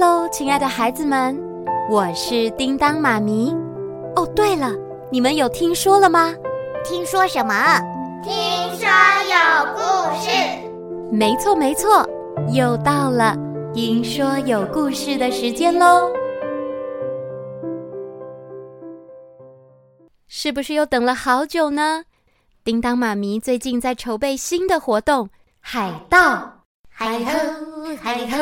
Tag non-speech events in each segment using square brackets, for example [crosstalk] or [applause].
喽，亲爱的孩子们，我是叮当妈咪。哦，对了，你们有听说了吗？听说什么？听说有故事。没错，没错，又到了听说有故事的时间喽。是不是又等了好久呢？叮当妈咪最近在筹备新的活动——海盗。嗨吼，嗨吼，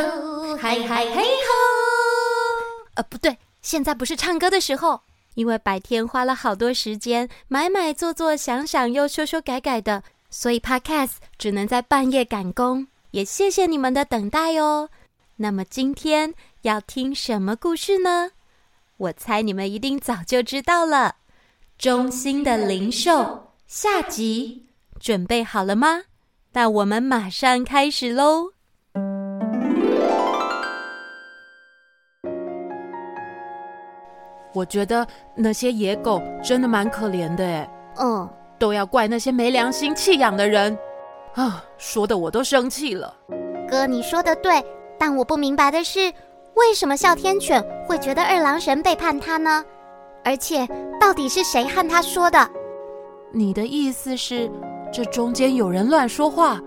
嗨嗨嘿吼！呃，不对，现在不是唱歌的时候，因为白天花了好多时间买买做做想想又修修改改的，所以 Podcast 只能在半夜赶工。也谢谢你们的等待哦。那么今天要听什么故事呢？我猜你们一定早就知道了。忠心的灵兽下集，准备好了吗？那我们马上开始喽！我觉得那些野狗真的蛮可怜的诶。嗯，都要怪那些没良心弃养的人啊！说的我都生气了。哥，你说的对，但我不明白的是，为什么哮天犬会觉得二郎神背叛他呢？而且，到底是谁和他说的？你的意思是？这中间有人乱说话，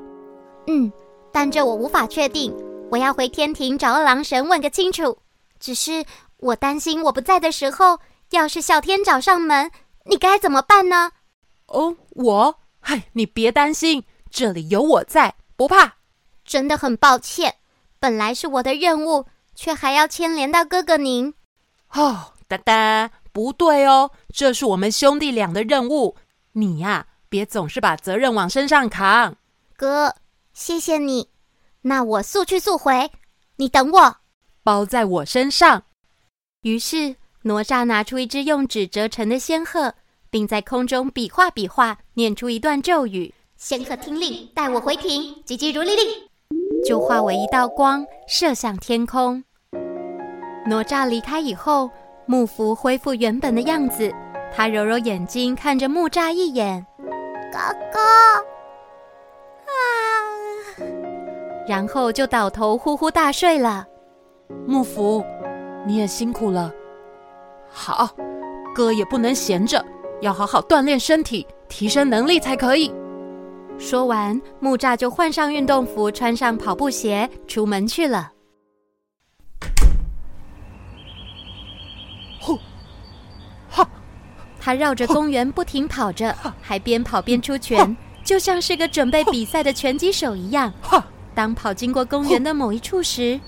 嗯，但这我无法确定。我要回天庭找二郎神问个清楚。只是我担心我不在的时候，要是啸天找上门，你该怎么办呢？哦，我，嗨，你别担心，这里有我在，不怕。真的很抱歉，本来是我的任务，却还要牵连到哥哥您。哦，哒哒，不对哦，这是我们兄弟俩的任务，你呀。别总是把责任往身上扛，哥，谢谢你。那我速去速回，你等我，包在我身上。于是哪吒拿出一只用纸折成的仙鹤，并在空中比划比划，念出一段咒语：“仙鹤听令，带我回庭，急急如律令。”就化为一道光，射向天空。哪吒离开以后，木符恢复原本的样子。他揉揉眼睛，看着木吒一眼。哥哥，啊！然后就倒头呼呼大睡了。木符，你也辛苦了。好，哥也不能闲着，要好好锻炼身体，提升能力才可以。说完，木栅就换上运动服，穿上跑步鞋，出门去了。他绕着公园不停跑着，还边跑边出拳，就像是个准备比赛的拳击手一样。当跑经过公园的某一处时，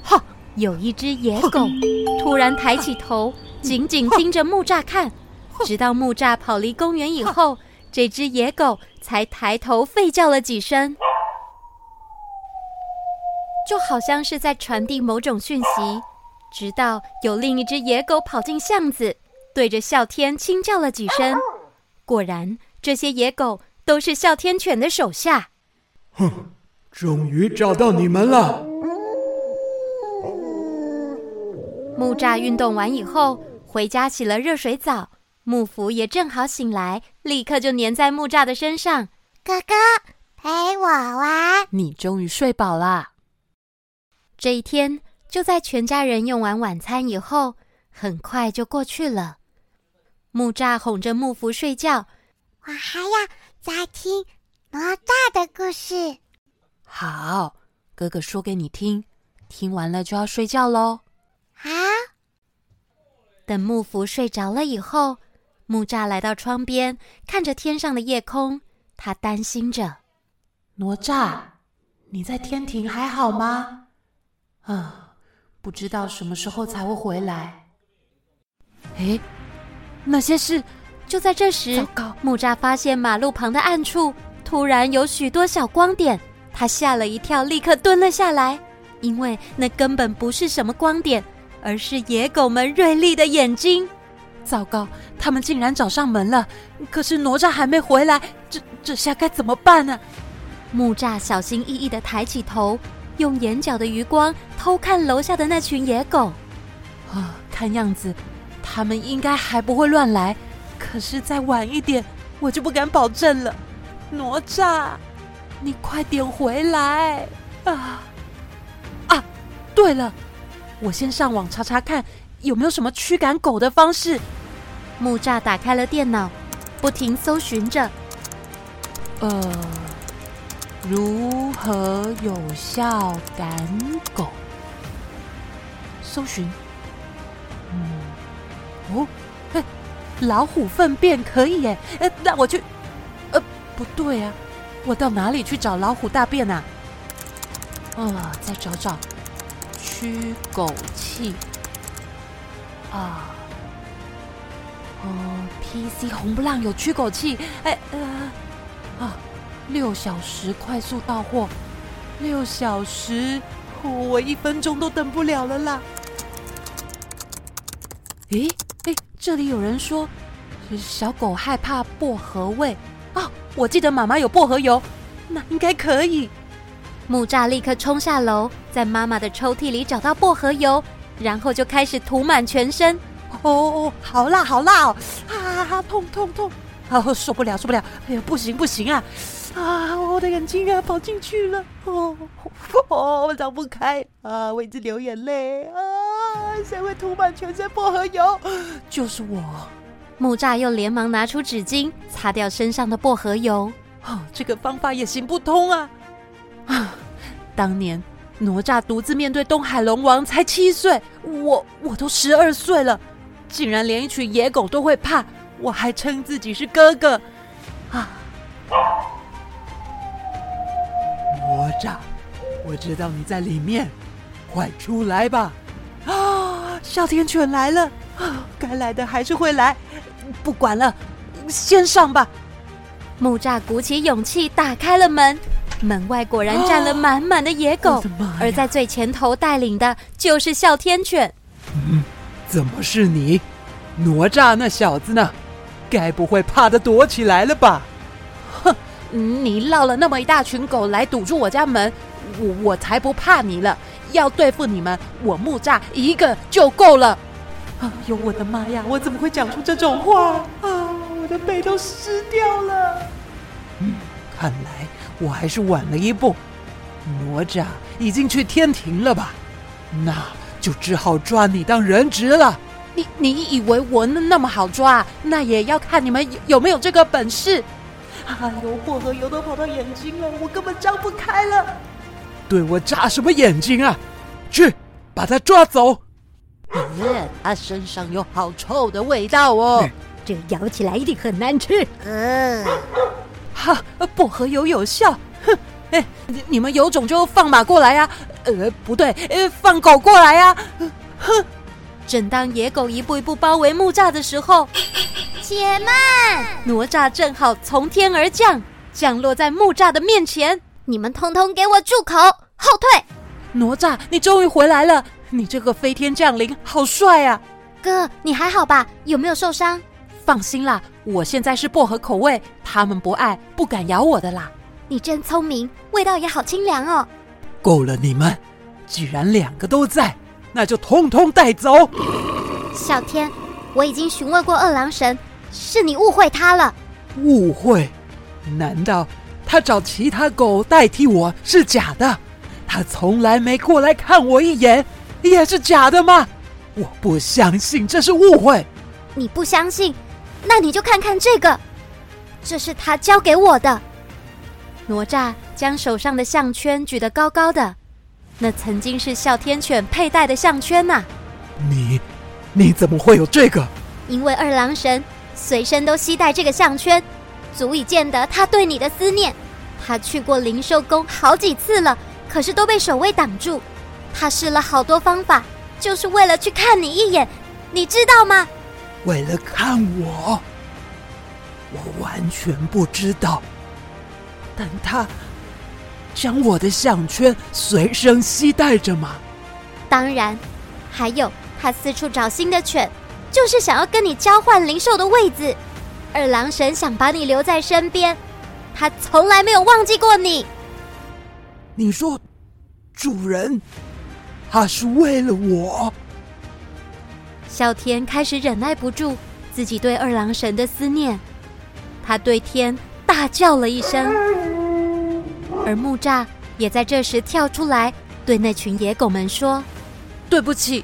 有一只野狗 [laughs] 突然抬起头，[laughs] 紧紧盯着木栅看，直到木栅跑离公园以后，[laughs] 这只野狗才抬头吠叫了几声，就好像是在传递某种讯息。直到有另一只野狗跑进巷子。对着哮天轻叫了几声，果然，这些野狗都是哮天犬的手下。哼，终于找到你们了！木栅运动完以后，回家洗了热水澡，木符也正好醒来，立刻就粘在木栅的身上。哥哥，陪我玩。你终于睡饱啦。这一天，就在全家人用完晚餐以后，很快就过去了。木栅哄着木符睡觉，我还要再听哪吒的故事。好，哥哥说给你听，听完了就要睡觉喽。好。等木福睡着了以后，木栅来到窗边，看着天上的夜空，他担心着：哪吒，你在天庭还好吗？啊，不知道什么时候才会回来。诶。那些事，就在这时，木栅发现马路旁的暗处突然有许多小光点，他吓了一跳，立刻蹲了下来，因为那根本不是什么光点，而是野狗们锐利的眼睛。糟糕，他们竟然找上门了！可是哪吒还没回来，这这下该怎么办呢？木吒小心翼翼的抬起头，用眼角的余光偷看楼下的那群野狗。啊，看样子。他们应该还不会乱来，可是再晚一点，我就不敢保证了。哪吒，你快点回来啊！啊，对了，我先上网查查看有没有什么驱赶狗的方式。木栅打开了电脑，[tsk] 不停搜寻着。呃，如何有效赶狗？搜寻。嗯，哦，嘿，老虎粪便可以耶。呃，那我去。呃，不对啊，我到哪里去找老虎大便啊？啊，再找找驱狗器。啊。哦，PC 红不浪有驱狗器，哎呃，啊，六小时快速到货，六小时，我一分钟都等不了了啦。诶诶，这里有人说，小狗害怕薄荷味啊，我记得妈妈有薄荷油，那应该可以。木栅立刻冲下楼，在妈妈的抽屉里找到薄荷油，然后就开始涂满全身。哦哦，好辣好辣哦！啊，痛痛痛！啊，受不了受不了！哎呀，不行不行啊！啊，我的眼睛啊，跑进去了！哦哦，我张不开啊，我一直流眼泪啊！谁会涂满全身薄荷油？就是我。木栅又连忙拿出纸巾擦掉身上的薄荷油。哦，这个方法也行不通啊！啊，[laughs] 当年哪吒独自面对东海龙王才七岁，我我都十二岁了。竟然连一群野狗都会怕，我还称自己是哥哥啊！哪吒，我知道你在里面，快出来吧！啊，哮天犬来了啊！该来的还是会来，不管了，先上吧。木吒鼓起勇气打开了门，门外果然站了满满的野狗，啊、而在最前头带领的就是哮天犬。嗯怎么是你，哪吒那小子呢？该不会怕的躲起来了吧？哼，你绕了那么一大群狗来堵住我家门，我我才不怕你了。要对付你们，我木吒一个就够了。啊，哟，我的妈呀！我怎么会讲出这种话啊？我的背都湿掉了。嗯，看来我还是晚了一步。哪吒已经去天庭了吧？那。就只好抓你当人质了。你你以为我那那么好抓？那也要看你们有，有没有这个本事。哎呦，薄荷油都跑到眼睛了，我根本张不开了。对我眨什么眼睛啊？去把他抓走。嗯，他身上有好臭的味道哦，嗯、这咬起来一定很难吃。嗯，哈，薄荷油有效。哼，哎，你你们有种就放马过来呀、啊！呃，不对，呃，放狗过来呀、啊！哼！正当野狗一步一步包围木栅的时候，且慢！哪吒正好从天而降，降落在木栅的面前。你们通通给我住口，后退！哪吒，你终于回来了！你这个飞天降临，好帅啊！哥，你还好吧？有没有受伤？放心啦，我现在是薄荷口味，他们不爱，不敢咬我的啦。你真聪明，味道也好清凉哦。够了，你们！既然两个都在，那就通通带走。小天，我已经询问过二郎神，是你误会他了。误会？难道他找其他狗代替我是假的？他从来没过来看我一眼，也是假的吗？我不相信这是误会。你不相信？那你就看看这个，这是他教给我的。哪吒将手上的项圈举得高高的，那曾经是哮天犬佩戴的项圈呐。你，你怎么会有这个？因为二郎神随身都携带这个项圈，足以见得他对你的思念。他去过灵兽宫好几次了，可是都被守卫挡住。他试了好多方法，就是为了去看你一眼，你知道吗？为了看我，我完全不知道。但他将我的项圈随身携带着吗？当然，还有他四处找新的犬，就是想要跟你交换灵兽的位子。二郎神想把你留在身边，他从来没有忘记过你。你说，主人，他是为了我？哮天开始忍耐不住自己对二郎神的思念，他对天大叫了一声。而木栅也在这时跳出来，对那群野狗们说：“对不起，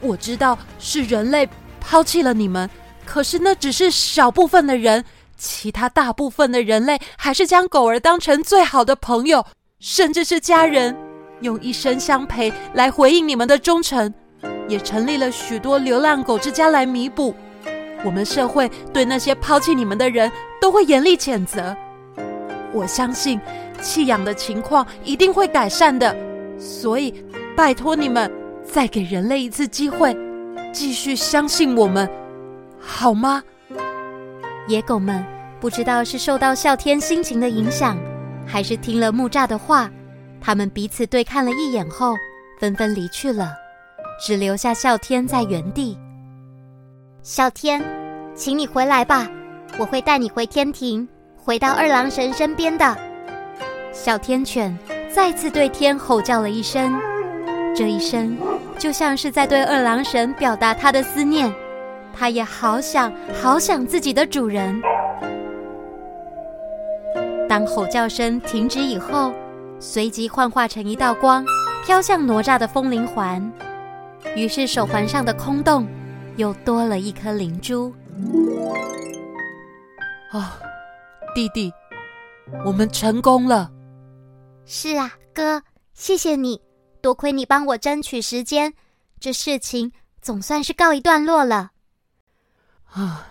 我知道是人类抛弃了你们，可是那只是少部分的人，其他大部分的人类还是将狗儿当成最好的朋友，甚至是家人，用一生相陪来回应你们的忠诚，也成立了许多流浪狗之家来弥补。我们社会对那些抛弃你们的人都会严厉谴责。我相信弃养的情况一定会改善的，所以拜托你们再给人类一次机会，继续相信我们，好吗？野狗们不知道是受到哮天心情的影响，还是听了木栅的话，他们彼此对看了一眼后，纷纷离去了，只留下哮天在原地。哮天，请你回来吧，我会带你回天庭。回到二郎神身边的哮天犬再次对天吼叫了一声，这一声就像是在对二郎神表达他的思念。他也好想好想自己的主人。当吼叫声停止以后，随即幻化成一道光，飘向哪吒的风铃环。于是手环上的空洞又多了一颗灵珠。啊！弟弟，我们成功了。是啊，哥，谢谢你，多亏你帮我争取时间，这事情总算是告一段落了。啊，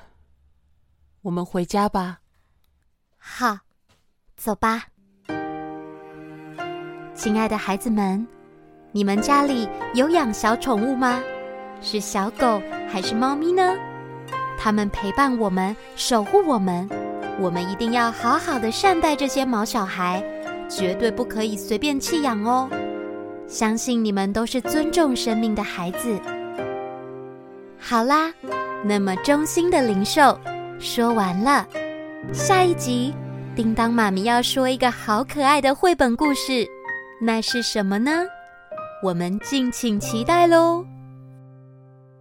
我们回家吧。好，走吧。亲爱的孩子们，你们家里有养小宠物吗？是小狗还是猫咪呢？它们陪伴我们，守护我们。我们一定要好好的善待这些毛小孩，绝对不可以随便弃养哦。相信你们都是尊重生命的孩子。好啦，那么衷心的灵兽说完了，下一集叮当妈咪要说一个好可爱的绘本故事，那是什么呢？我们敬请期待喽。